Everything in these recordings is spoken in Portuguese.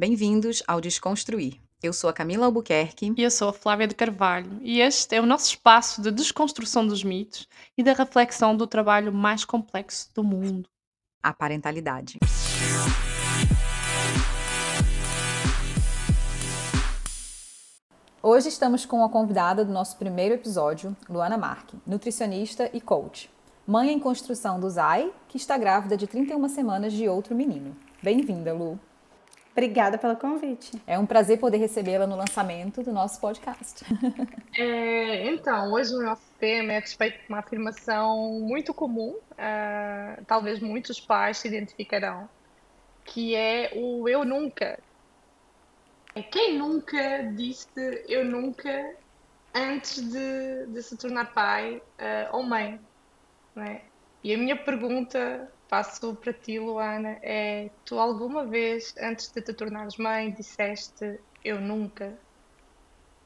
Bem-vindos ao Desconstruir. Eu sou a Camila Albuquerque. E eu sou a Flávia de Carvalho. E este é o nosso espaço de desconstrução dos mitos e da reflexão do trabalho mais complexo do mundo a parentalidade. Hoje estamos com a convidada do nosso primeiro episódio, Luana Marque, nutricionista e coach. Mãe em construção do Zai, que está grávida de 31 semanas de outro menino. Bem-vinda, Lu. Obrigada pelo convite. É um prazer poder recebê-la no lançamento do nosso podcast. É, então, hoje o nosso tema é a respeito de uma afirmação muito comum, uh, talvez muitos pais se identificarão, que é o eu nunca. É quem nunca disse eu nunca antes de, de se tornar pai uh, ou mãe? Não é? E a minha pergunta passo para ti, Luana, é tu alguma vez, antes de te tornares mãe, disseste eu nunca?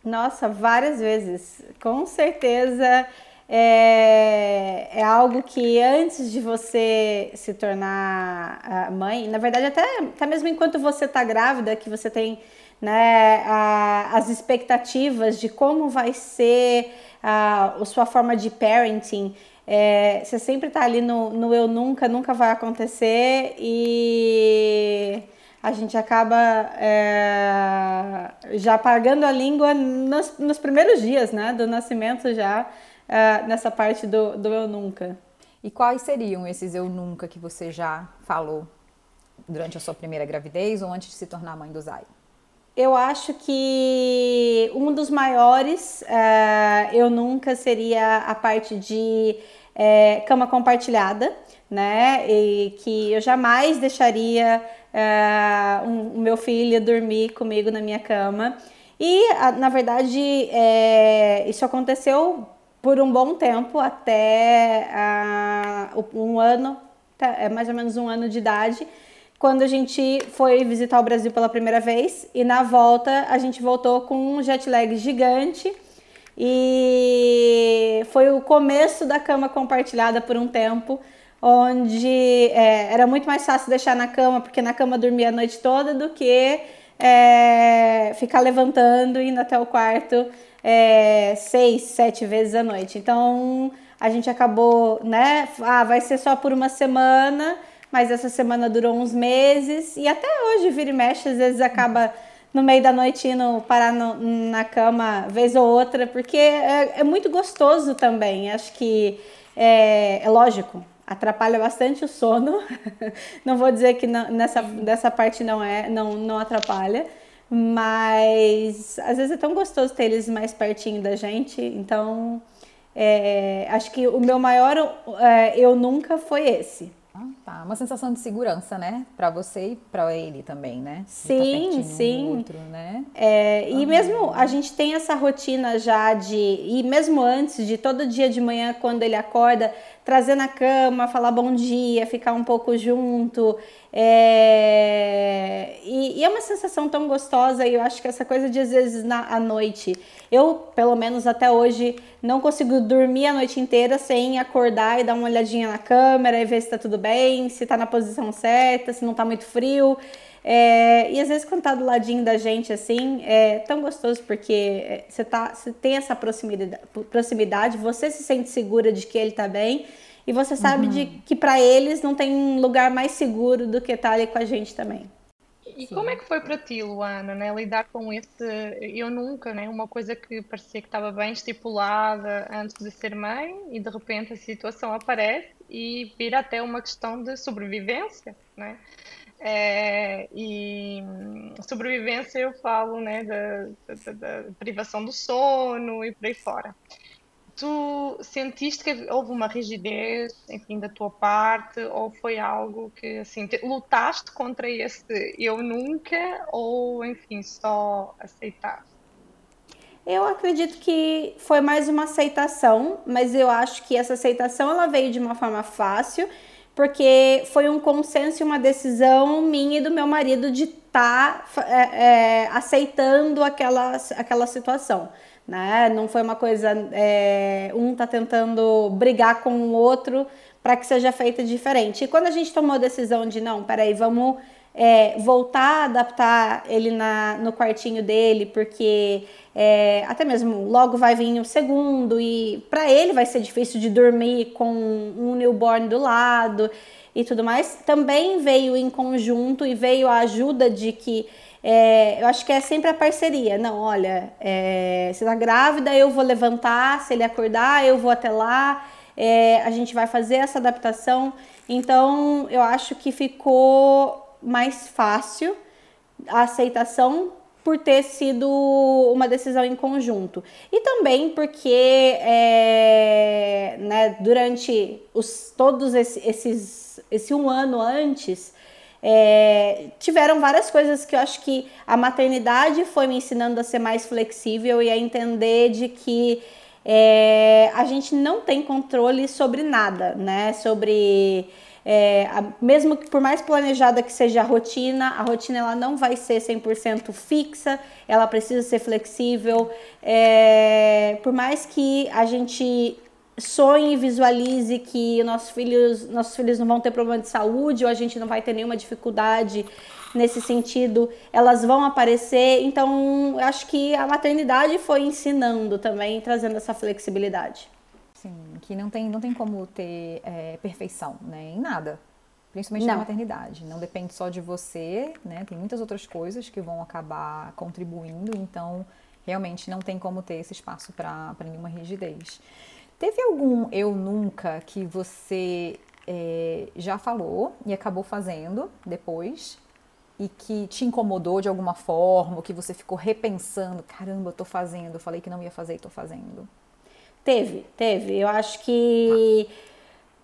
Nossa, várias vezes. Com certeza é, é algo que antes de você se tornar mãe, na verdade, até, até mesmo enquanto você está grávida, que você tem né, a, as expectativas de como vai ser a, a sua forma de parenting. É, você sempre tá ali no, no eu nunca, nunca vai acontecer e a gente acaba é, já pagando a língua nos, nos, primeiros dias, né, do nascimento já, é, nessa parte do, do eu nunca. E quais seriam esses eu nunca que você já falou durante a sua primeira gravidez ou antes de se tornar mãe do Zay? Eu acho que um dos maiores uh, eu nunca seria a parte de é, cama compartilhada, né? E que eu jamais deixaria uh, um, o meu filho dormir comigo na minha cama. E na verdade é, isso aconteceu por um bom tempo, até uh, um ano, tá, é mais ou menos um ano de idade quando a gente foi visitar o Brasil pela primeira vez e na volta a gente voltou com um jet lag gigante e foi o começo da cama compartilhada por um tempo, onde é, era muito mais fácil deixar na cama, porque na cama dormia a noite toda, do que é, ficar levantando e indo até o quarto é, seis, sete vezes à noite. Então a gente acabou, né? Ah, vai ser só por uma semana mas essa semana durou uns meses e até hoje vira e mexe, às vezes acaba no meio da noite indo parar no, na cama vez ou outra, porque é, é muito gostoso também. Acho que é, é, lógico, atrapalha bastante o sono. não vou dizer que não, nessa dessa parte não é, não, não atrapalha, mas às vezes é tão gostoso ter eles mais pertinho da gente. Então, é, acho que o meu maior é, eu nunca foi esse ah, tá. Uma sensação de segurança, né? Para você e para ele também, né? Tá sim, tá sim. Outro, né? É, e mesmo a gente tem essa rotina já de. E mesmo antes, de todo dia de manhã, quando ele acorda, trazer na cama, falar bom dia, ficar um pouco junto. É... E, e, é uma sensação tão gostosa, e eu acho que essa coisa de às vezes na, à noite, eu, pelo menos até hoje, não consigo dormir a noite inteira sem acordar e dar uma olhadinha na câmera e ver se tá tudo bem, se tá na posição certa, se não tá muito frio. É, e às vezes quando tá do ladinho da gente assim, é tão gostoso porque é, você tá, você tem essa proximidade, proximidade, você se sente segura de que ele tá bem e você sabe uhum. de que para eles não tem lugar mais seguro do que estar tá ali com a gente também. E Sim. como é que foi para ti, Luana, né, lidar com esse eu nunca, né, uma coisa que parecia que estava bem estipulada antes de ser mãe e de repente a situação aparece e vira até uma questão de sobrevivência, né? É, e sobrevivência eu falo né, da, da, da, privação do sono e por aí fora tu sentiste que houve uma rigidez, enfim, da tua parte, ou foi algo que, assim, te, lutaste contra esse eu nunca, ou, enfim, só aceitaste? Eu acredito que foi mais uma aceitação, mas eu acho que essa aceitação ela veio de uma forma fácil, porque foi um consenso e uma decisão minha e do meu marido de estar tá, é, é, aceitando aquela, aquela situação né? Não foi uma coisa é, um tá tentando brigar com o outro para que seja feita diferente. E quando a gente tomou a decisão de não, peraí, vamos é, voltar a adaptar ele na, no quartinho dele, porque é, até mesmo logo vai vir o segundo e para ele vai ser difícil de dormir com um newborn do lado e tudo mais. Também veio em conjunto e veio a ajuda de que é, eu acho que é sempre a parceria. Não, olha, é, você tá grávida, eu vou levantar, se ele acordar, eu vou até lá, é, a gente vai fazer essa adaptação. Então, eu acho que ficou mais fácil a aceitação por ter sido uma decisão em conjunto. E também porque é, né, durante os, todos esses, esse um ano antes, é, tiveram várias coisas que eu acho que a maternidade foi me ensinando a ser mais flexível e a entender de que é, a gente não tem controle sobre nada, né? Sobre é, a, mesmo que por mais planejada que seja a rotina, a rotina ela não vai ser 100% fixa, ela precisa ser flexível. É, por mais que a gente sonhe e visualize que nossos filhos, nossos filhos não vão ter problema de saúde ou a gente não vai ter nenhuma dificuldade nesse sentido, elas vão aparecer. Então, acho que a maternidade foi ensinando também, trazendo essa flexibilidade. Sim, que não tem, não tem como ter é, perfeição, né? Em nada. Principalmente não. na maternidade. Não depende só de você, né? Tem muitas outras coisas que vão acabar contribuindo, então realmente não tem como ter esse espaço para nenhuma rigidez. Teve algum eu nunca que você é, já falou e acabou fazendo depois e que te incomodou de alguma forma, ou que você ficou repensando, caramba, eu tô fazendo, eu falei que não ia fazer e tô fazendo? Teve, teve. Eu acho que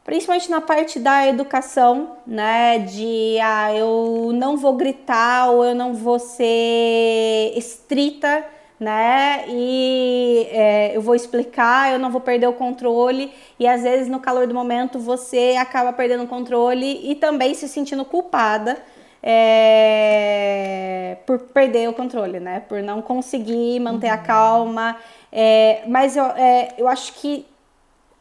principalmente na parte da educação, né, de ah, eu não vou gritar ou eu não vou ser estrita, né, e é, eu vou explicar, eu não vou perder o controle e às vezes no calor do momento você acaba perdendo o controle e também se sentindo culpada é, por perder o controle, né, por não conseguir manter uhum. a calma é, mas eu, é, eu acho que,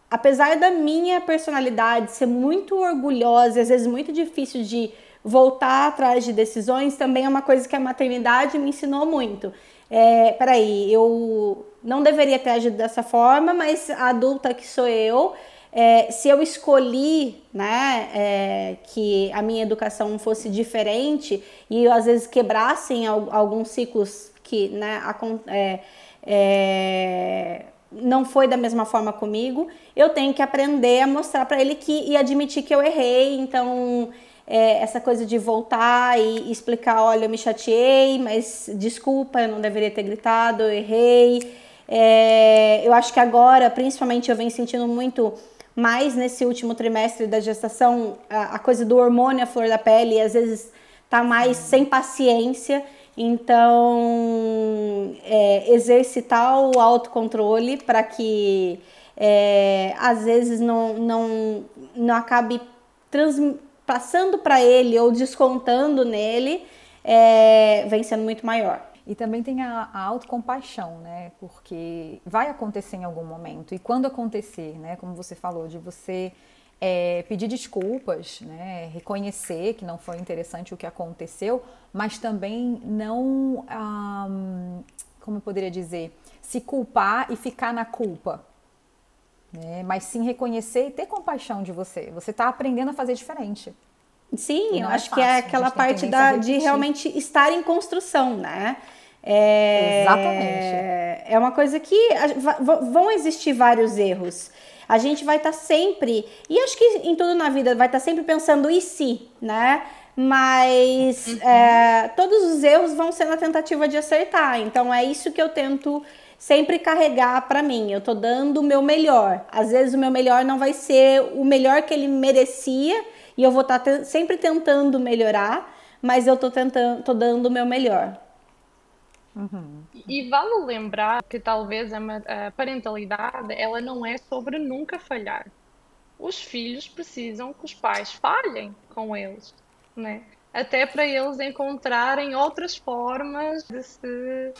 apesar da minha personalidade ser muito orgulhosa, às vezes muito difícil de voltar atrás de decisões, também é uma coisa que a maternidade me ensinou muito. É, peraí, eu não deveria ter agido dessa forma, mas a adulta que sou eu, é, se eu escolhi né, é, que a minha educação fosse diferente e eu, às vezes quebrassem alguns ciclos que né, é, é, não foi da mesma forma comigo, eu tenho que aprender a mostrar para ele que e admitir que eu errei. Então, é, essa coisa de voltar e explicar: olha, eu me chateei, mas desculpa, eu não deveria ter gritado, eu errei. É, eu acho que agora, principalmente, eu venho sentindo muito mais nesse último trimestre da gestação a, a coisa do hormônio à flor da pele, e às vezes tá mais sem paciência. Então, é, exercitar o autocontrole para que é, às vezes não, não, não acabe trans, passando para ele ou descontando nele, é, vem sendo muito maior. E também tem a, a autocompaixão, né? Porque vai acontecer em algum momento. E quando acontecer, né? Como você falou, de você é, pedir desculpas, né, reconhecer que não foi interessante o que aconteceu, mas também não, como eu poderia dizer, se culpar e ficar na culpa. Né, mas sim reconhecer e ter compaixão de você. Você está aprendendo a fazer diferente. Sim, eu é acho fácil, que é aquela parte da, de realmente estar em construção, né? É, Exatamente. É uma coisa que vão existir vários erros a gente vai estar tá sempre, e acho que em tudo na vida vai estar tá sempre pensando e se, né? Mas uhum. é, todos os erros vão ser na tentativa de acertar. Então é isso que eu tento sempre carregar para mim. Eu tô dando o meu melhor. Às vezes o meu melhor não vai ser o melhor que ele merecia e eu vou estar tá sempre tentando melhorar, mas eu tô tentando, tô dando o meu melhor. Uhum. E vale lembrar que talvez a parentalidade ela não é sobre nunca falhar. Os filhos precisam que os pais falhem com eles, né? Até para eles encontrarem outras formas de se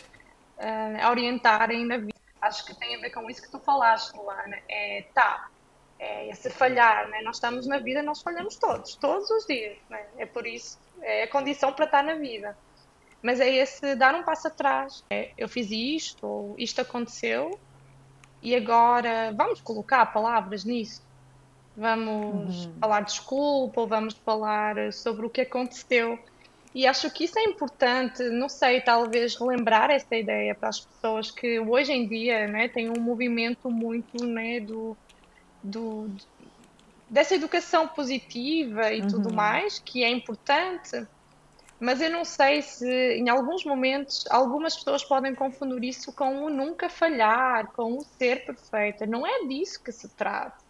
uh, orientarem na vida. Acho que tem a ver com isso que tu falaste, Luana. É, tá, é esse falhar, né? Nós estamos na vida, nós falhamos todos, todos os dias, né? É por isso é a condição para estar na vida. Mas é esse dar um passo atrás. É, eu fiz isto, ou isto aconteceu, e agora vamos colocar palavras nisso. Vamos uhum. falar desculpa, ou vamos falar sobre o que aconteceu. E acho que isso é importante, não sei, talvez relembrar essa ideia para as pessoas que hoje em dia né, tem um movimento muito né, do, do, dessa educação positiva e uhum. tudo mais, que é importante, mas eu não sei se em alguns momentos algumas pessoas podem confundir isso com o nunca falhar, com o ser perfeita. Não é disso que se trata.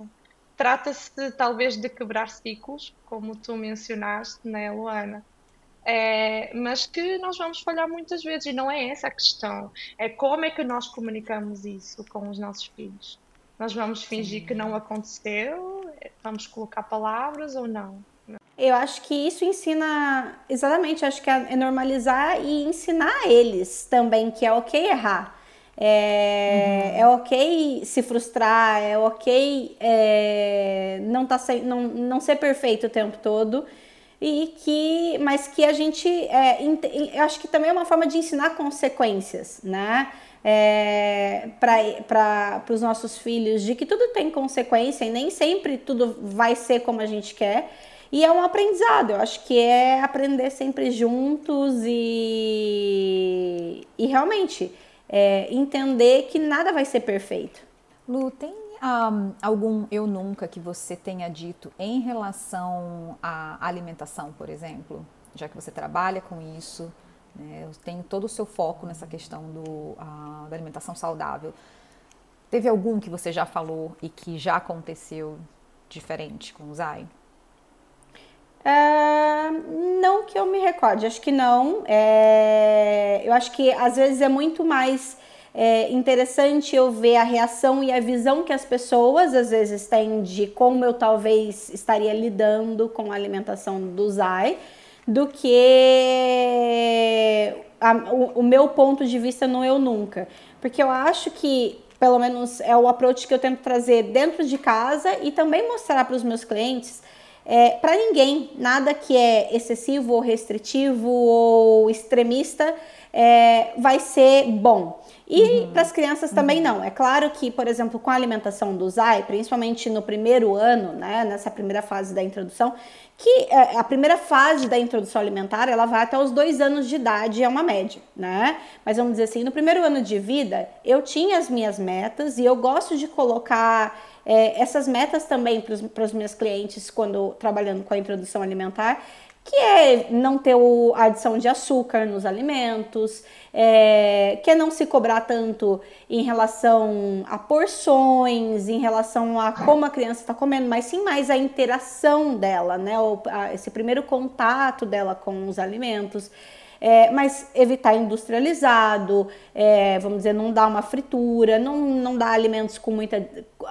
Trata-se talvez de quebrar ciclos, como tu mencionaste, né, Luana? É, mas que nós vamos falhar muitas vezes e não é essa a questão. É como é que nós comunicamos isso com os nossos filhos. Nós vamos fingir Sim. que não aconteceu, vamos colocar palavras ou não? Eu acho que isso ensina, exatamente, acho que é normalizar e ensinar eles também que é ok errar. É, uhum. é ok se frustrar, é ok é, não, tá sem, não, não ser perfeito o tempo todo e que, mas que a gente, é, eu acho que também é uma forma de ensinar consequências, né? É, para os nossos filhos de que tudo tem consequência e nem sempre tudo vai ser como a gente quer. E é um aprendizado, eu acho que é aprender sempre juntos e, e realmente é, entender que nada vai ser perfeito. Lu, tem um, algum eu nunca que você tenha dito em relação à alimentação, por exemplo? Já que você trabalha com isso, né, eu tenho todo o seu foco nessa questão do, uh, da alimentação saudável. Teve algum que você já falou e que já aconteceu diferente com o Zai? É, não que eu me recorde, acho que não. É, eu acho que às vezes é muito mais é interessante eu ver a reação e a visão que as pessoas às vezes têm de como eu talvez estaria lidando com a alimentação do Zai, do que a, o, o, meu ponto de vista no eu nunca. Porque eu acho que, pelo menos, é o approach que eu tento trazer dentro de casa e também mostrar para os meus clientes. É, para ninguém, nada que é excessivo ou restritivo ou extremista é, vai ser bom. E uhum. para as crianças também uhum. não. É claro que, por exemplo, com a alimentação do Zai, principalmente no primeiro ano, né, nessa primeira fase da introdução, que é, a primeira fase da introdução alimentar, ela vai até os dois anos de idade, é uma média, né? Mas vamos dizer assim, no primeiro ano de vida, eu tinha as minhas metas e eu gosto de colocar é, essas metas também para os meus clientes quando trabalhando com a introdução alimentar, que é não ter o, a adição de açúcar nos alimentos, é, que é não se cobrar tanto em relação a porções, em relação a como a criança está comendo, mas sim mais a interação dela, né? O, a, esse primeiro contato dela com os alimentos. É, mas evitar industrializado, é, vamos dizer, não dar uma fritura, não, não dar alimentos com muita,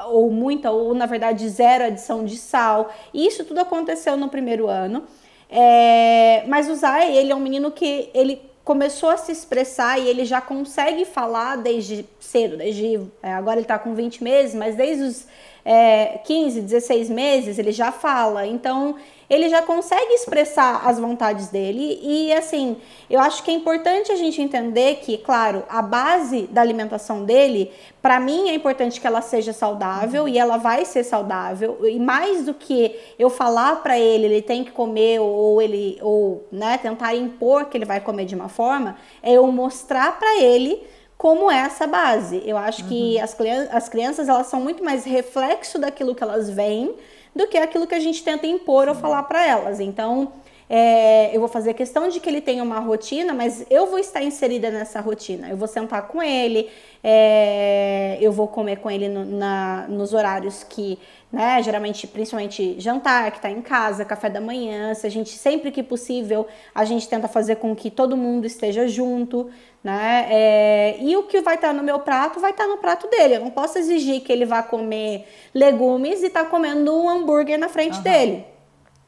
ou muita, ou na verdade zero adição de sal. Isso tudo aconteceu no primeiro ano. É, mas o Zay, ele é um menino que ele começou a se expressar e ele já consegue falar desde cedo, desde é, agora ele está com 20 meses, mas desde os é, 15, 16 meses ele já fala. Então ele já consegue expressar as vontades dele e assim, eu acho que é importante a gente entender que, claro, a base da alimentação dele, para mim é importante que ela seja saudável e ela vai ser saudável e mais do que eu falar para ele, ele tem que comer ou ele ou, né, tentar impor que ele vai comer de uma forma, é eu mostrar para ele como é essa base. Eu acho uhum. que as, as crianças elas são muito mais reflexo daquilo que elas veem do que aquilo que a gente tenta impor ou falar para elas. Então, é, eu vou fazer questão de que ele tenha uma rotina, mas eu vou estar inserida nessa rotina. Eu vou sentar com ele, é, eu vou comer com ele no, na, nos horários que, né, geralmente, principalmente jantar, que está em casa, café da manhã. Se a gente, sempre que possível, a gente tenta fazer com que todo mundo esteja junto, né? É, e o que vai estar tá no meu prato vai estar tá no prato dele. Eu não posso exigir que ele vá comer legumes e tá comendo um hambúrguer na frente uhum. dele,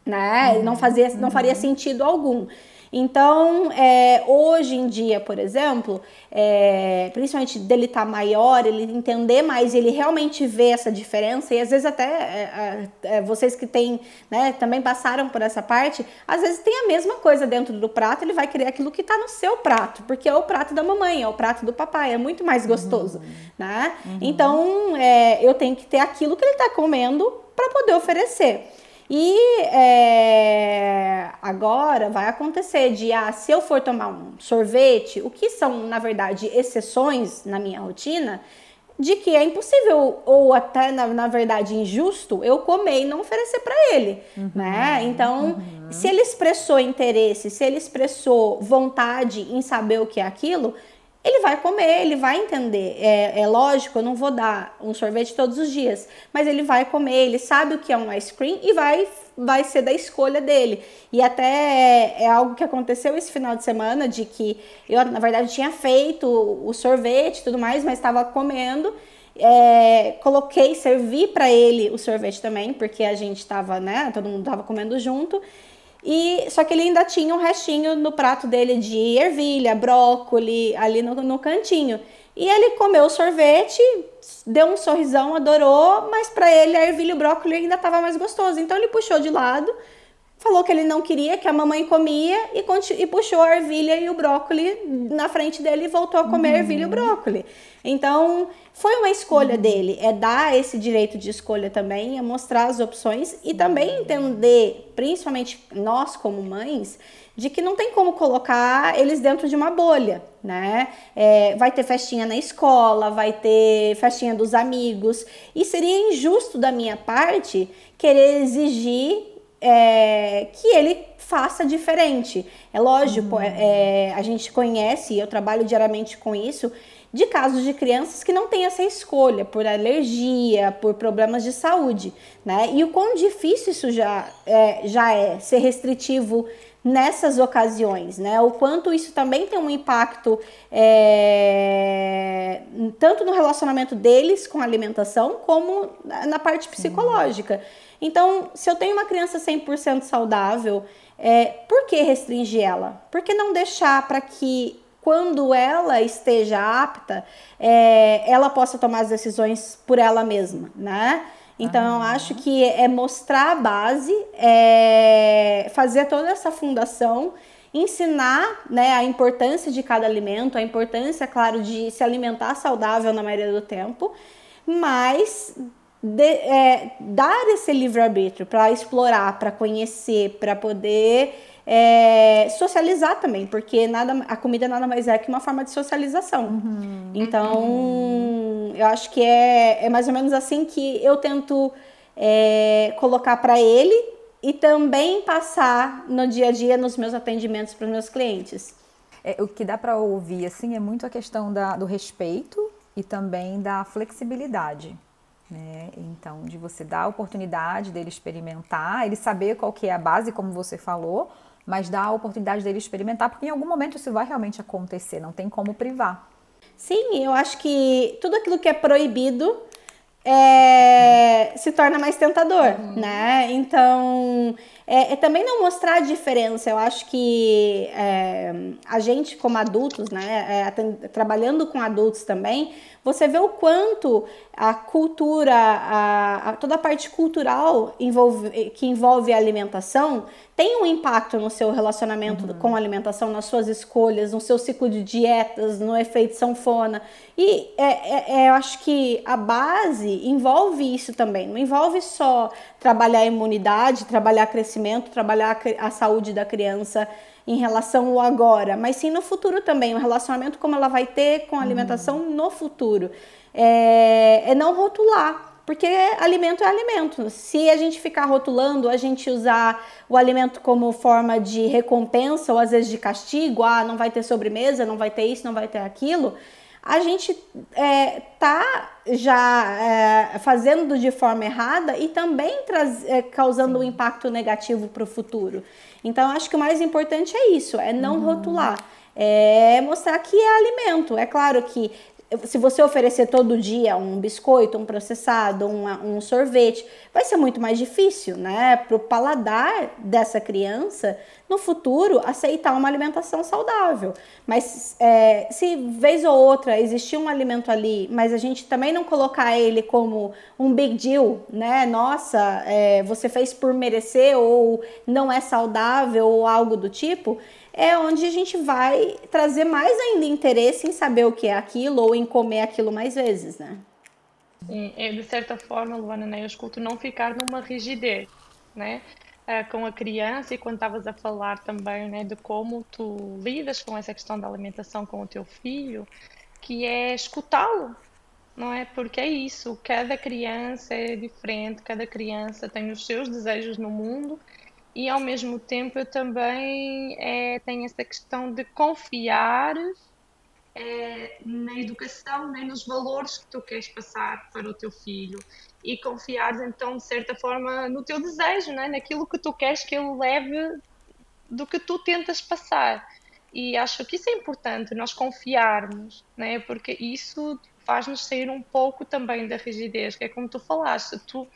né? Uhum. Não, fazia, não faria uhum. sentido algum. Então, é, hoje em dia, por exemplo, é, principalmente dele estar tá maior, ele entender mais, ele realmente vê essa diferença, e às vezes até é, é, é, vocês que têm, né, também passaram por essa parte, às vezes tem a mesma coisa dentro do prato, ele vai querer aquilo que está no seu prato, porque é o prato da mamãe, é o prato do papai, é muito mais gostoso, uhum. né? Uhum. Então, é, eu tenho que ter aquilo que ele está comendo para poder oferecer. E é, agora vai acontecer de, ah, se eu for tomar um sorvete, o que são, na verdade, exceções na minha rotina, de que é impossível, ou até, na, na verdade, injusto, eu comer e não oferecer para ele, uhum, né? Então, uhum. se ele expressou interesse, se ele expressou vontade em saber o que é aquilo, ele vai comer, ele vai entender. É, é, lógico, eu não vou dar um sorvete todos os dias, mas ele vai comer, ele sabe o que é um ice cream e vai, vai ser da escolha dele. E até é, é algo que aconteceu esse final de semana, de que eu, na verdade, tinha feito o sorvete e tudo mais, mas estava comendo. É, coloquei, servi para ele o sorvete também, porque a gente estava, né? Todo mundo estava comendo junto. E só que ele ainda tinha um restinho no prato dele de ervilha, brócolis, ali no, no cantinho. E ele comeu o sorvete, deu um sorrisão, adorou, mas para ele a ervilha e o brócolis ainda estava mais gostoso. Então ele puxou de lado, falou que ele não queria, que a mamãe comia e, e puxou a ervilha e o brócolis na frente dele e voltou a comer uhum. a ervilha e o brócolis. Então, foi uma escolha uhum. dele, é dar esse direito de escolha também, é mostrar as opções e também entender, principalmente nós como mães, de que não tem como colocar eles dentro de uma bolha, né? É, vai ter festinha na escola, vai ter festinha dos amigos, e seria injusto da minha parte querer exigir é, que ele faça diferente. É lógico, uhum. é, a gente conhece, eu trabalho diariamente com isso, de casos de crianças que não têm essa escolha por alergia, por problemas de saúde, né? E o quão difícil isso já é, já é ser restritivo nessas ocasiões, né? O quanto isso também tem um impacto é, tanto no relacionamento deles com a alimentação, como na parte psicológica. Então, se eu tenho uma criança 100% saudável, é, por que restringir ela? Por que não deixar para que quando ela esteja apta, é, ela possa tomar as decisões por ela mesma, né? Então, eu acho que é mostrar a base, é fazer toda essa fundação, ensinar né, a importância de cada alimento, a importância, claro, de se alimentar saudável na maioria do tempo, mas de, é, dar esse livre-arbítrio para explorar, para conhecer, para poder é, socializar também, porque nada, a comida nada mais é que uma forma de socialização. Uhum. Então, uhum. eu acho que é, é mais ou menos assim que eu tento é, colocar para ele e também passar no dia a dia nos meus atendimentos para os meus clientes. É, o que dá para ouvir assim é muito a questão da, do respeito e também da flexibilidade. Né? Então, de você dar a oportunidade dele experimentar, ele saber qual que é a base, como você falou, mas dá a oportunidade dele experimentar, porque em algum momento isso vai realmente acontecer, não tem como privar. Sim, eu acho que tudo aquilo que é proibido é, se torna mais tentador, uhum. né? Então, é, é, também não mostrar a diferença. Eu acho que é, a gente, como adultos, né, é, trabalhando com adultos também, você vê o quanto a cultura, a, a, toda a parte cultural envolve, que envolve a alimentação tem um impacto no seu relacionamento uhum. com a alimentação, nas suas escolhas, no seu ciclo de dietas, no efeito sanfona. E é, é, é, eu acho que a base envolve isso também. Não envolve só trabalhar a imunidade, trabalhar crescimento, trabalhar a saúde da criança em relação ao agora, mas sim no futuro também, o relacionamento como ela vai ter com a alimentação uhum. no futuro. É, é não rotular, porque alimento é alimento. Se a gente ficar rotulando, a gente usar o alimento como forma de recompensa ou às vezes de castigo, ah, não vai ter sobremesa, não vai ter isso, não vai ter aquilo, a gente é, tá já é, fazendo de forma errada e também traz, é, causando Sim. um impacto negativo para o futuro. Então, acho que o mais importante é isso, é não uhum. rotular, é mostrar que é alimento. É claro que se você oferecer todo dia um biscoito, um processado, um, um sorvete, vai ser muito mais difícil, né, para o paladar dessa criança no futuro aceitar uma alimentação saudável. Mas é, se vez ou outra existir um alimento ali, mas a gente também não colocar ele como um big deal, né? Nossa, é, você fez por merecer ou não é saudável ou algo do tipo é onde a gente vai trazer mais ainda interesse em saber o que é aquilo ou em comer aquilo mais vezes, né? Sim, é, de certa forma, Luana, né, eu escuto não ficar numa rigidez, né? Uh, com a criança e quando estavas a falar também né, de como tu lidas com essa questão da alimentação com o teu filho, que é escutá-lo, não é? Porque é isso, cada criança é diferente, cada criança tem os seus desejos no mundo e ao mesmo tempo eu também é, tenho essa questão de confiar é, na educação, né, nos valores que tu queres passar para o teu filho. E confiar então de certa forma no teu desejo, né, naquilo que tu queres que ele leve do que tu tentas passar. E acho que isso é importante, nós confiarmos, né, porque isso faz-nos sair um pouco também da rigidez, que é como tu falaste, tu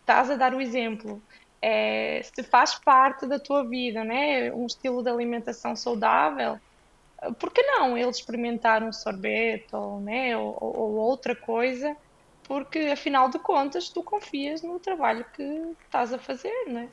estás a dar o exemplo é, se faz parte da tua vida, né? Um estilo de alimentação saudável, por que não ele experimentar um ou, né, ou, ou, outra coisa? Porque afinal de contas tu confias no trabalho que estás a fazer, né?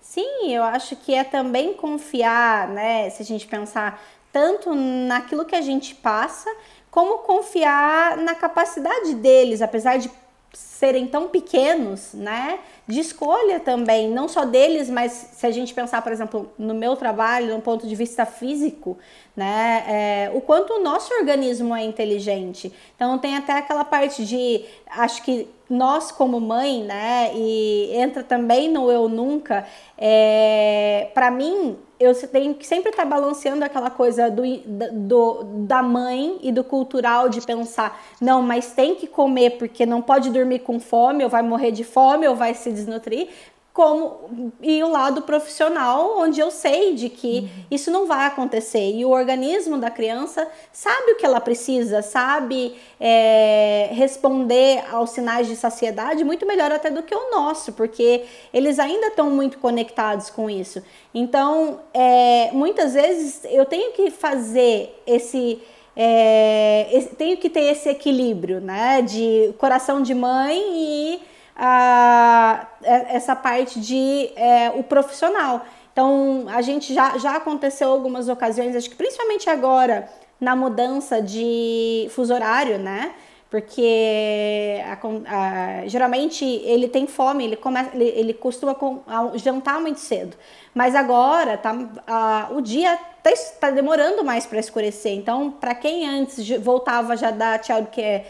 Sim, eu acho que é também confiar, né? Se a gente pensar tanto naquilo que a gente passa, como confiar na capacidade deles, apesar de serem tão pequenos, né? De escolha também, não só deles, mas se a gente pensar, por exemplo, no meu trabalho, no ponto de vista físico, né? É, o quanto o nosso organismo é inteligente. Então tem até aquela parte de, acho que nós como mãe, né? E entra também no eu nunca. É, para mim eu tenho que sempre estar tá balanceando aquela coisa do, do, da mãe e do cultural de pensar, não, mas tem que comer porque não pode dormir com fome, ou vai morrer de fome, ou vai se desnutrir, como e o lado profissional, onde eu sei de que uhum. isso não vai acontecer e o organismo da criança sabe o que ela precisa, sabe é, responder aos sinais de saciedade muito melhor até do que o nosso, porque eles ainda estão muito conectados com isso. Então, é, muitas vezes eu tenho que fazer esse é, tenho que ter esse equilíbrio, né, de coração de mãe e a, é, essa parte de é, o profissional. Então, a gente já, já aconteceu algumas ocasiões, acho que principalmente agora, na mudança de fuso horário, né? Porque a, a, geralmente ele tem fome, ele, começa, ele, ele costuma com, jantar muito cedo. Mas agora tá, o dia está tá demorando mais para escurecer. Então, para quem antes voltava já da childcare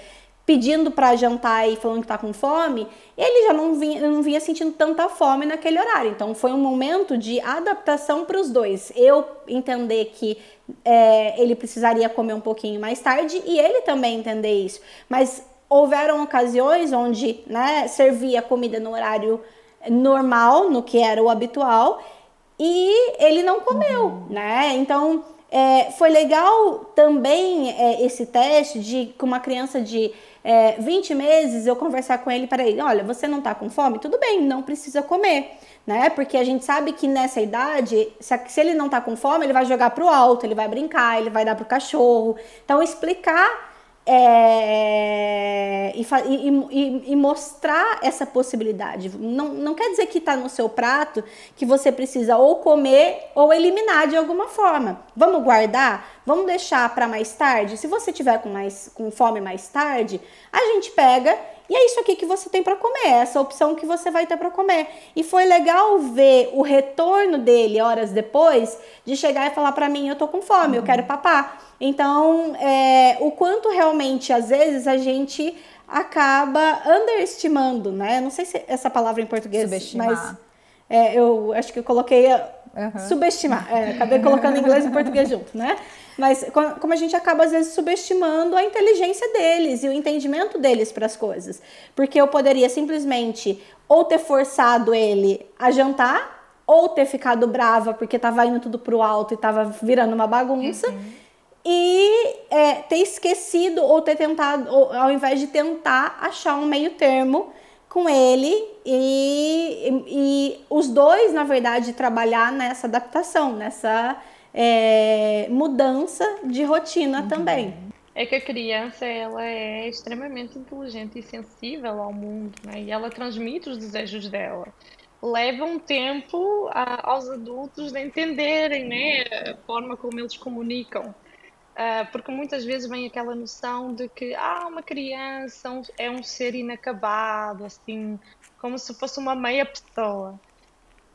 pedindo para jantar e falando que tá com fome, ele já não vinha, não vinha sentindo tanta fome naquele horário. Então foi um momento de adaptação para os dois. Eu entender que é, ele precisaria comer um pouquinho mais tarde e ele também entender isso. Mas houveram ocasiões onde né, servia comida no horário normal, no que era o habitual, e ele não comeu, uhum. né? Então é, foi legal também é, esse teste de com uma criança de é, 20 meses eu conversar com ele para ele, olha, você não está com fome? Tudo bem, não precisa comer, né? Porque a gente sabe que nessa idade, se, ele não está com fome, ele vai jogar para o alto, ele vai brincar, ele vai dar para o cachorro. Então explicar é, e, e, e, mostrar essa possibilidade. Não, não quer dizer que está no seu prato que você precisa ou comer ou eliminar de alguma forma. Vamos guardar? Vamos deixar para mais tarde? Se você tiver com, mais, com fome mais tarde, a gente pega e é isso aqui que você tem para comer, é essa opção que você vai ter para comer. E foi legal ver o retorno dele horas depois de chegar e falar para mim: eu tô com fome, eu quero papar. Então, é, o quanto realmente às vezes a gente acaba underestimando, né? Não sei se essa palavra em português, Subestimar. mas é, eu acho que eu coloquei uhum. subestimar. É, acabei colocando inglês e português junto, né? Mas como a gente acaba às vezes subestimando a inteligência deles e o entendimento deles para as coisas. Porque eu poderia simplesmente ou ter forçado ele a jantar, ou ter ficado brava porque estava indo tudo pro alto e estava virando uma bagunça. Uhum. e é, ter esquecido ou ter tentado, ou, ao invés de tentar achar um meio termo com ele e, e, e os dois, na verdade, trabalhar nessa adaptação, nessa é, mudança de rotina uhum. também. É que a criança ela é extremamente inteligente e sensível ao mundo, né? e ela transmite os desejos dela. Leva um tempo a, aos adultos de entenderem né, a forma como eles comunicam. Uh, porque muitas vezes vem aquela noção de que ah, uma criança é um ser inacabado, assim, como se fosse uma meia pessoa.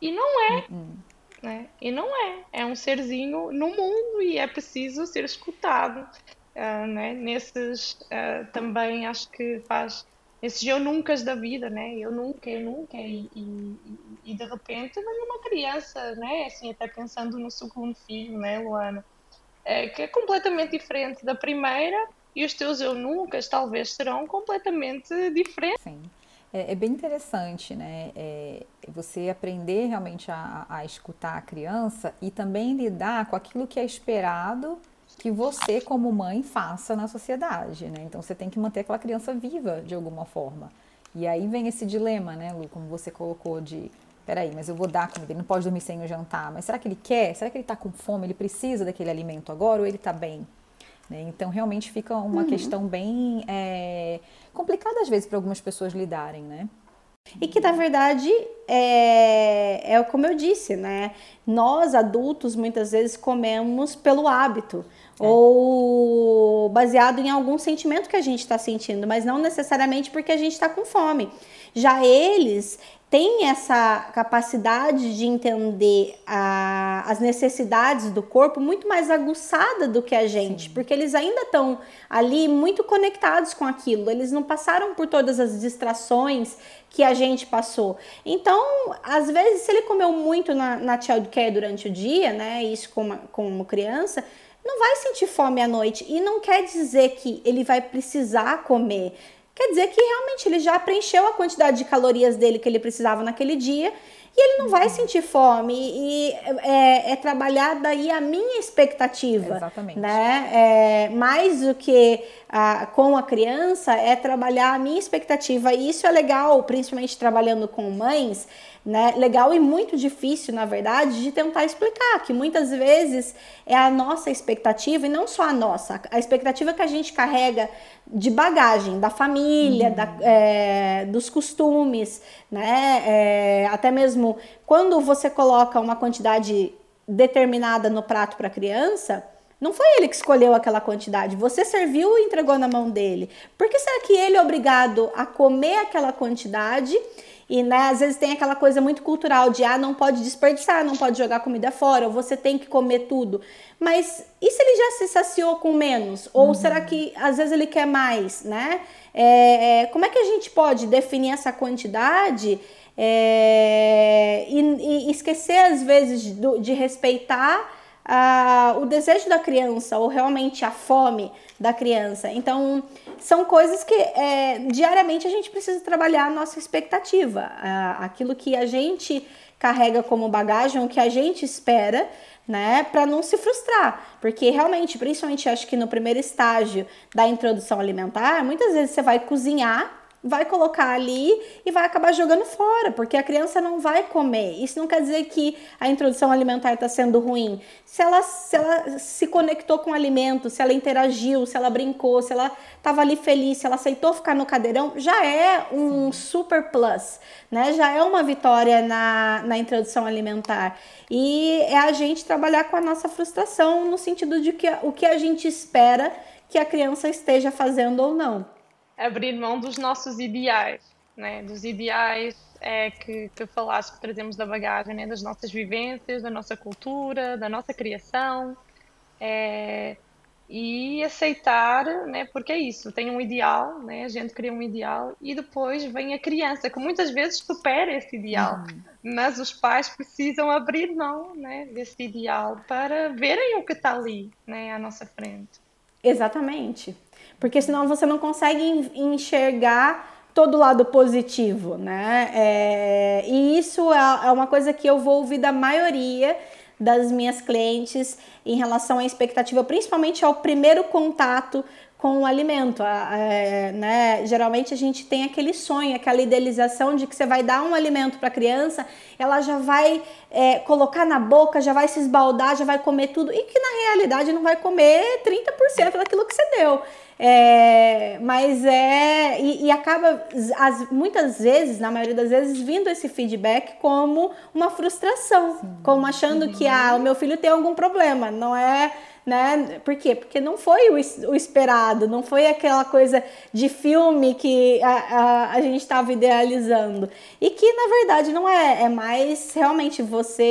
E não é. Uhum. Né? E não é. É um serzinho no mundo e é preciso ser escutado. Uh, né? Nesses uh, também acho que faz esses eu nunca da vida, né? Eu nunca, eu nunca, e, e, e de repente vem uma criança, né? Assim, até pensando no segundo filho, né, Luana? É, que é completamente diferente da primeira e os teus eu nunca talvez serão completamente diferentes. Sim. É, é bem interessante, né? É, você aprender realmente a, a escutar a criança e também lidar com aquilo que é esperado que você, como mãe, faça na sociedade, né? Então você tem que manter aquela criança viva de alguma forma. E aí vem esse dilema, né, Lu, como você colocou, de peraí, mas eu vou dar comida, ele não pode dormir sem o jantar, mas será que ele quer? Será que ele está com fome? Ele precisa daquele alimento agora ou ele está bem? Né? Então, realmente fica uma uhum. questão bem é, complicada às vezes para algumas pessoas lidarem, né? E que na verdade é, é como eu disse, né? Nós adultos muitas vezes comemos pelo hábito é. ou baseado em algum sentimento que a gente está sentindo, mas não necessariamente porque a gente está com fome. Já eles, tem essa capacidade de entender a, as necessidades do corpo muito mais aguçada do que a gente, Sim. porque eles ainda estão ali muito conectados com aquilo, eles não passaram por todas as distrações que a gente passou. Então, às vezes, se ele comeu muito na, na childcare durante o dia, né, isso como, como criança, não vai sentir fome à noite e não quer dizer que ele vai precisar comer quer dizer que realmente ele já preencheu a quantidade de calorias dele que ele precisava naquele dia e ele não vai sentir fome e é, é trabalhar daí a minha expectativa, Exatamente. né? É, mais do que a, com a criança é trabalhar a minha expectativa e isso é legal, principalmente trabalhando com mães, né? Legal e muito difícil, na verdade, de tentar explicar que muitas vezes é a nossa expectativa e não só a nossa, a expectativa que a gente carrega de bagagem da família, uhum. da, é, dos costumes, né? É, até mesmo quando você coloca uma quantidade determinada no prato para a criança. Não foi ele que escolheu aquela quantidade, você serviu e entregou na mão dele. Por que será que ele é obrigado a comer aquela quantidade e né, às vezes tem aquela coisa muito cultural de ah, não pode desperdiçar, não pode jogar comida fora, ou você tem que comer tudo. Mas e se ele já se saciou com menos? Ou uhum. será que às vezes ele quer mais, né? É, é, como é que a gente pode definir essa quantidade é, e, e, esquecer às vezes de, de respeitar o desejo da criança ou realmente a fome da criança? Então são coisas que é, diariamente a gente precisa trabalhar a nossa expectativa, aquilo que a gente carrega como bagagem, o que a gente espera, né, para não se frustrar, porque realmente, principalmente acho que no primeiro estágio da introdução alimentar, muitas vezes você vai cozinhar vai colocar ali e vai acabar jogando fora, porque a criança não vai comer. Isso não quer dizer que a introdução alimentar está sendo ruim. Se ela, se ela se conectou com o alimento, se ela interagiu, se ela brincou, se ela estava ali feliz, se ela aceitou ficar no cadeirão, já é um super plus, né? Já é uma vitória na, na introdução alimentar. E é a gente trabalhar com a nossa frustração no sentido de que o que a gente espera que a criança esteja fazendo ou não abrir mão dos nossos ideais, né? dos ideais é, que, que falaste que trazemos da bagagem, né? das nossas vivências, da nossa cultura, da nossa criação. É, e aceitar, né, porque é isso, tem um ideal, né, a gente cria um ideal e depois vem a criança, que muitas vezes supera esse ideal, uhum. mas os pais precisam abrir mão, né, desse ideal para verem o que está ali, né, à nossa frente. Exatamente porque senão você não consegue enxergar todo lado positivo, né? É, e isso é, é uma coisa que eu vou ouvir da maioria das minhas clientes em relação à expectativa, principalmente ao primeiro contato com o alimento. É, né? Geralmente a gente tem aquele sonho, aquela idealização de que você vai dar um alimento para a criança, ela já vai é, colocar na boca, já vai se esbaldar, já vai comer tudo, e que na realidade não vai comer 30% daquilo que você deu. É, mas é. E, e acaba, as, muitas vezes, na maioria das vezes, vindo esse feedback como uma frustração, Sim. como achando uhum. que ah, o meu filho tem algum problema, não é né? Por quê? Porque não foi o, o esperado, não foi aquela coisa de filme que a, a, a gente estava idealizando. E que na verdade não é, é mais realmente você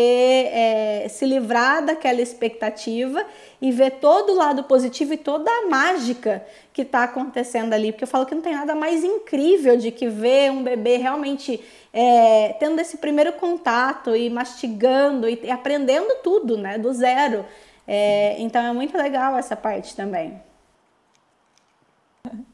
é, se livrar daquela expectativa e ver todo o lado positivo e toda a mágica que está acontecendo ali. Porque eu falo que não tem nada mais incrível de que ver um bebê realmente é, tendo esse primeiro contato e mastigando e, aprendendo tudo, né? Do zero. É, então é muito legal essa parte também.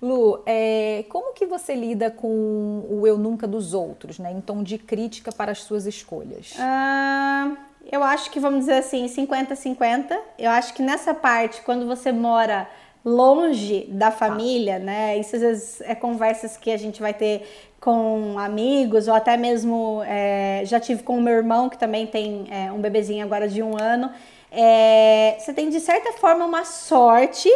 Lu, é, como que você lida com o eu nunca dos outros, né? Em tom de crítica para as suas escolhas? Ah, eu acho que vamos dizer assim, 50-50. Eu acho que nessa parte, quando você mora longe da família, ah. né? Isso às vezes é conversas que a gente vai ter com amigos ou até mesmo é, já tive com o meu irmão que também tem é, um bebezinho agora de um ano é, você tem de certa forma uma sorte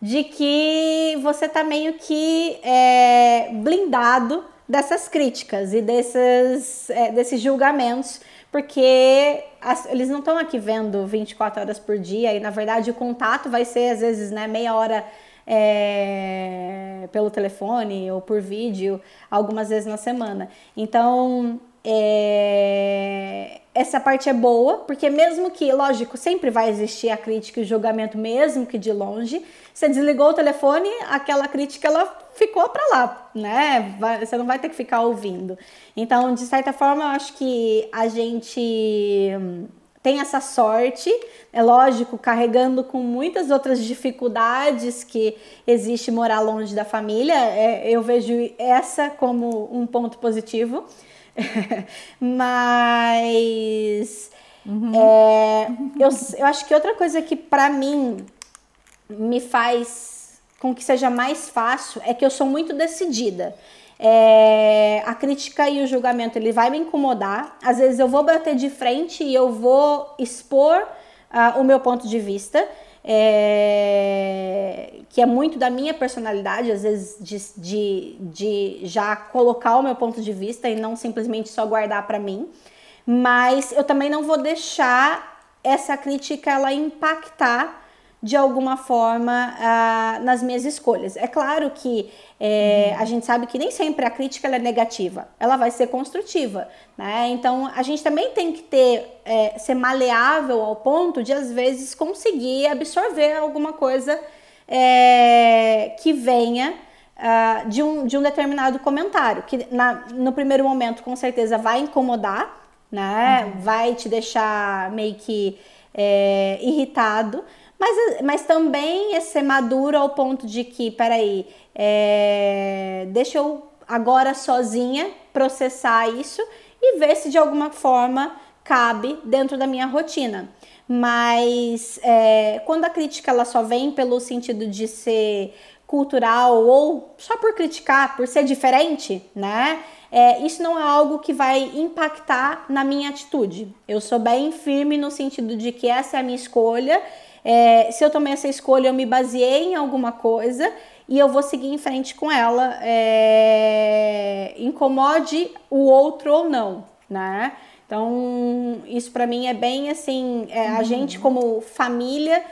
de que você tá meio que é, blindado dessas críticas e desses, é, desses julgamentos, porque as, eles não estão aqui vendo 24 horas por dia e na verdade o contato vai ser às vezes né, meia hora é, pelo telefone ou por vídeo, algumas vezes na semana. Então é, essa parte é boa, porque mesmo que, lógico, sempre vai existir a crítica e o julgamento, mesmo que de longe, você desligou o telefone, aquela crítica ela ficou para lá, né? Vai, você não vai ter que ficar ouvindo. Então, de certa forma, eu acho que a gente tem essa sorte, é lógico, carregando com muitas outras dificuldades que existe morar longe da família. É, eu vejo essa como um ponto positivo. Mas uhum. é, eu, eu acho que outra coisa que para mim me faz com que seja mais fácil é que eu sou muito decidida. É, a crítica e o julgamento ele vai me incomodar. Às vezes eu vou bater de frente e eu vou expor uh, o meu ponto de vista é, que é muito da minha personalidade, às vezes de, de, de, já colocar o meu ponto de vista e não simplesmente só guardar para mim. Mas eu também não vou deixar essa crítica ela impactar de alguma forma uh, nas minhas escolhas. É claro que é, uhum. a gente sabe que nem sempre a crítica é negativa, ela vai ser construtiva, né? Então a gente também tem que ter é, ser maleável ao ponto de às vezes conseguir absorver alguma coisa é, que venha uh, de, um, de um determinado comentário, que na, no primeiro momento com certeza vai incomodar, né? Uhum. Vai te deixar meio que irritado mas, mas também é ser maduro ao ponto de que, peraí, é, deixa eu agora sozinha processar isso e ver se de alguma forma cabe dentro da minha rotina. Mas é, quando a crítica ela só vem pelo sentido de ser cultural ou só por criticar, por ser diferente, né? É, isso não é algo que vai impactar na minha atitude. Eu sou bem firme no sentido de que essa é a minha escolha é, se eu tomei essa escolha, eu me baseei em alguma coisa e eu vou seguir em frente com ela, é, incomode o outro ou não, né? Então, isso para mim é bem assim, é, a uhum. gente como família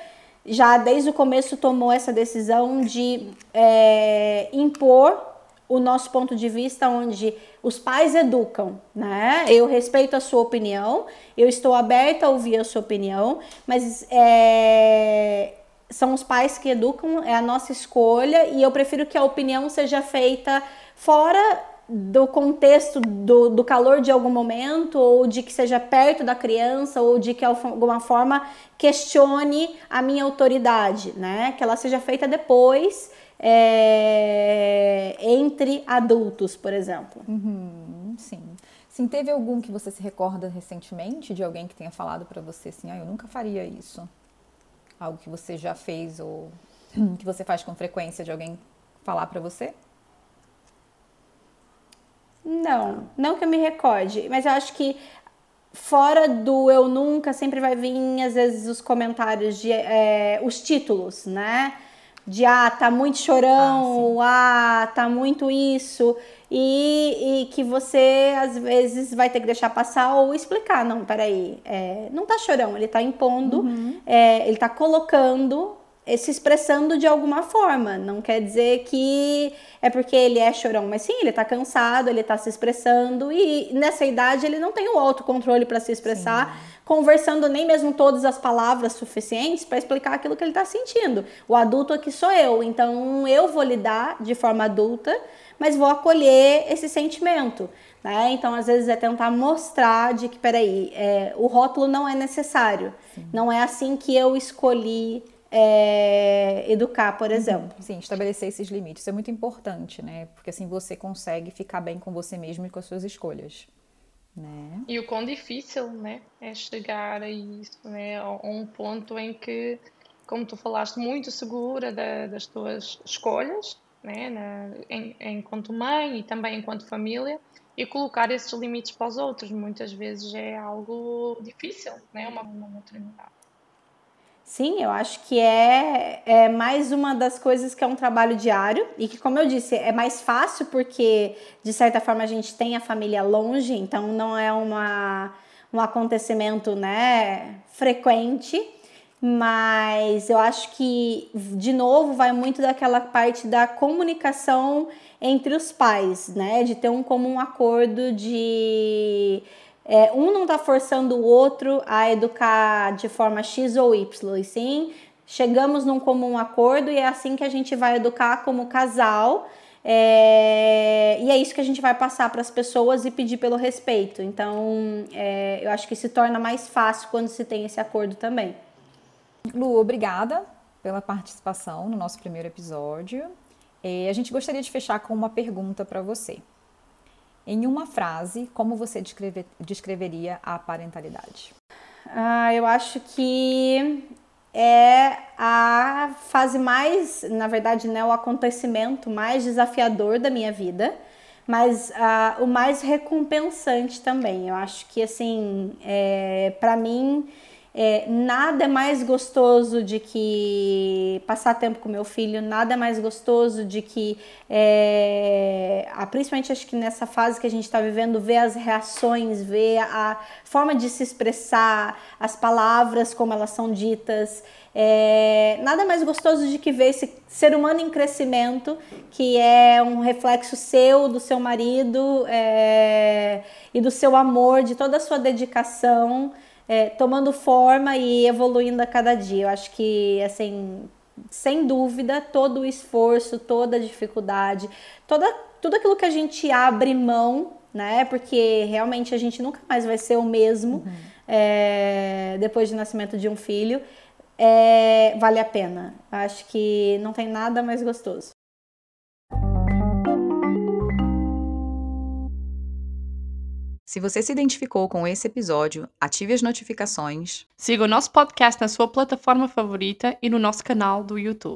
já desde o começo tomou essa decisão de é, impor o nosso ponto de vista onde os pais educam, né? Eu respeito a sua opinião, eu estou aberta a ouvir a sua opinião, mas é, são os pais que educam, é a nossa escolha e eu prefiro que a opinião seja feita fora do contexto do, do calor de algum momento, ou de que seja perto da criança, ou de que alguma forma questione a minha autoridade, né? Que ela seja feita depois é, entre adultos, por exemplo. Uhum, sim. Sim, teve algum que você se recorda recentemente de alguém que tenha falado para você assim, ah, eu nunca faria isso? Algo que você já fez ou que você faz com frequência de alguém falar para você? Não, não que eu me recorde, mas eu acho que fora do eu nunca sempre vai vir às vezes os comentários de é, os títulos, né? De ah, tá muito chorão, ah, ah tá muito isso e, e, que você às vezes vai ter que deixar passar ou explicar, não, peraí, é, não tá chorão, ele tá impondo, uhum. é, ele tá colocando, é, se expressando de alguma forma, não quer dizer que é porque ele é chorão, mas sim, ele tá cansado, ele tá se expressando e nessa idade ele não tem o autocontrole para se expressar. Sim conversando nem mesmo todas as palavras suficientes para explicar aquilo que ele está sentindo. O adulto aqui sou eu, então eu vou lidar de forma adulta mas vou acolher esse sentimento. Né? Então, às vezes, é tentar mostrar de que, peraí, é, o rótulo não é necessário. Sim. Não é assim que eu escolhi é, educar, por uhum. exemplo. Sim, estabelecer esses limites. É muito importante, né? Porque assim você consegue ficar bem com você mesmo e com as suas escolhas. Né? E o quão difícil né, é chegar a isso, né, a um ponto em que, como tu falaste, muito segura da, das tuas escolhas, né, na, em, enquanto mãe e também enquanto família, e colocar esses limites para os outros. Muitas vezes é algo difícil, né, uma, uma maternidade. Sim, eu acho que é, é mais uma das coisas que é um trabalho diário e que, como eu disse, é mais fácil porque, de certa forma, a gente tem a família longe, então não é uma, um acontecimento né, frequente mas eu acho que, de novo, vai muito daquela parte da comunicação entre os pais, né? De ter um comum acordo de é, um não tá forçando o outro a educar de forma X ou Y, e sim chegamos num comum acordo e é assim que a gente vai educar como casal. É, e é isso que a gente vai passar para as pessoas e pedir pelo respeito. Então, é, eu acho que se torna mais fácil quando se tem esse acordo também. Lu, obrigada pela participação no nosso primeiro episódio. E a gente gostaria de fechar com uma pergunta para você. Em uma frase, como você descrever, descreveria a parentalidade? Ah, eu acho que é a fase mais, na verdade, né, o acontecimento mais desafiador da minha vida, mas ah, o mais recompensante também. Eu acho que, assim, é, para mim, é, nada é mais gostoso de que passar tempo com meu filho, nada é mais gostoso de que, é, principalmente acho que nessa fase que a gente está vivendo, ver as reações, ver a forma de se expressar, as palavras como elas são ditas. É, nada mais gostoso de que ver esse ser humano em crescimento, que é um reflexo seu, do seu marido é, e do seu amor, de toda a sua dedicação é, tomando forma e evoluindo a cada dia. Eu acho que, assim, sem dúvida, todo o esforço, toda a dificuldade, toda, tudo aquilo que a gente abre mão, né? Porque realmente a gente nunca mais vai ser o mesmo uhum. é, depois do nascimento de um filho. É, vale a pena. Acho que não tem nada mais gostoso. Se você se identificou com esse episódio, ative as notificações. Siga o nosso podcast na sua plataforma favorita e no nosso canal do YouTube.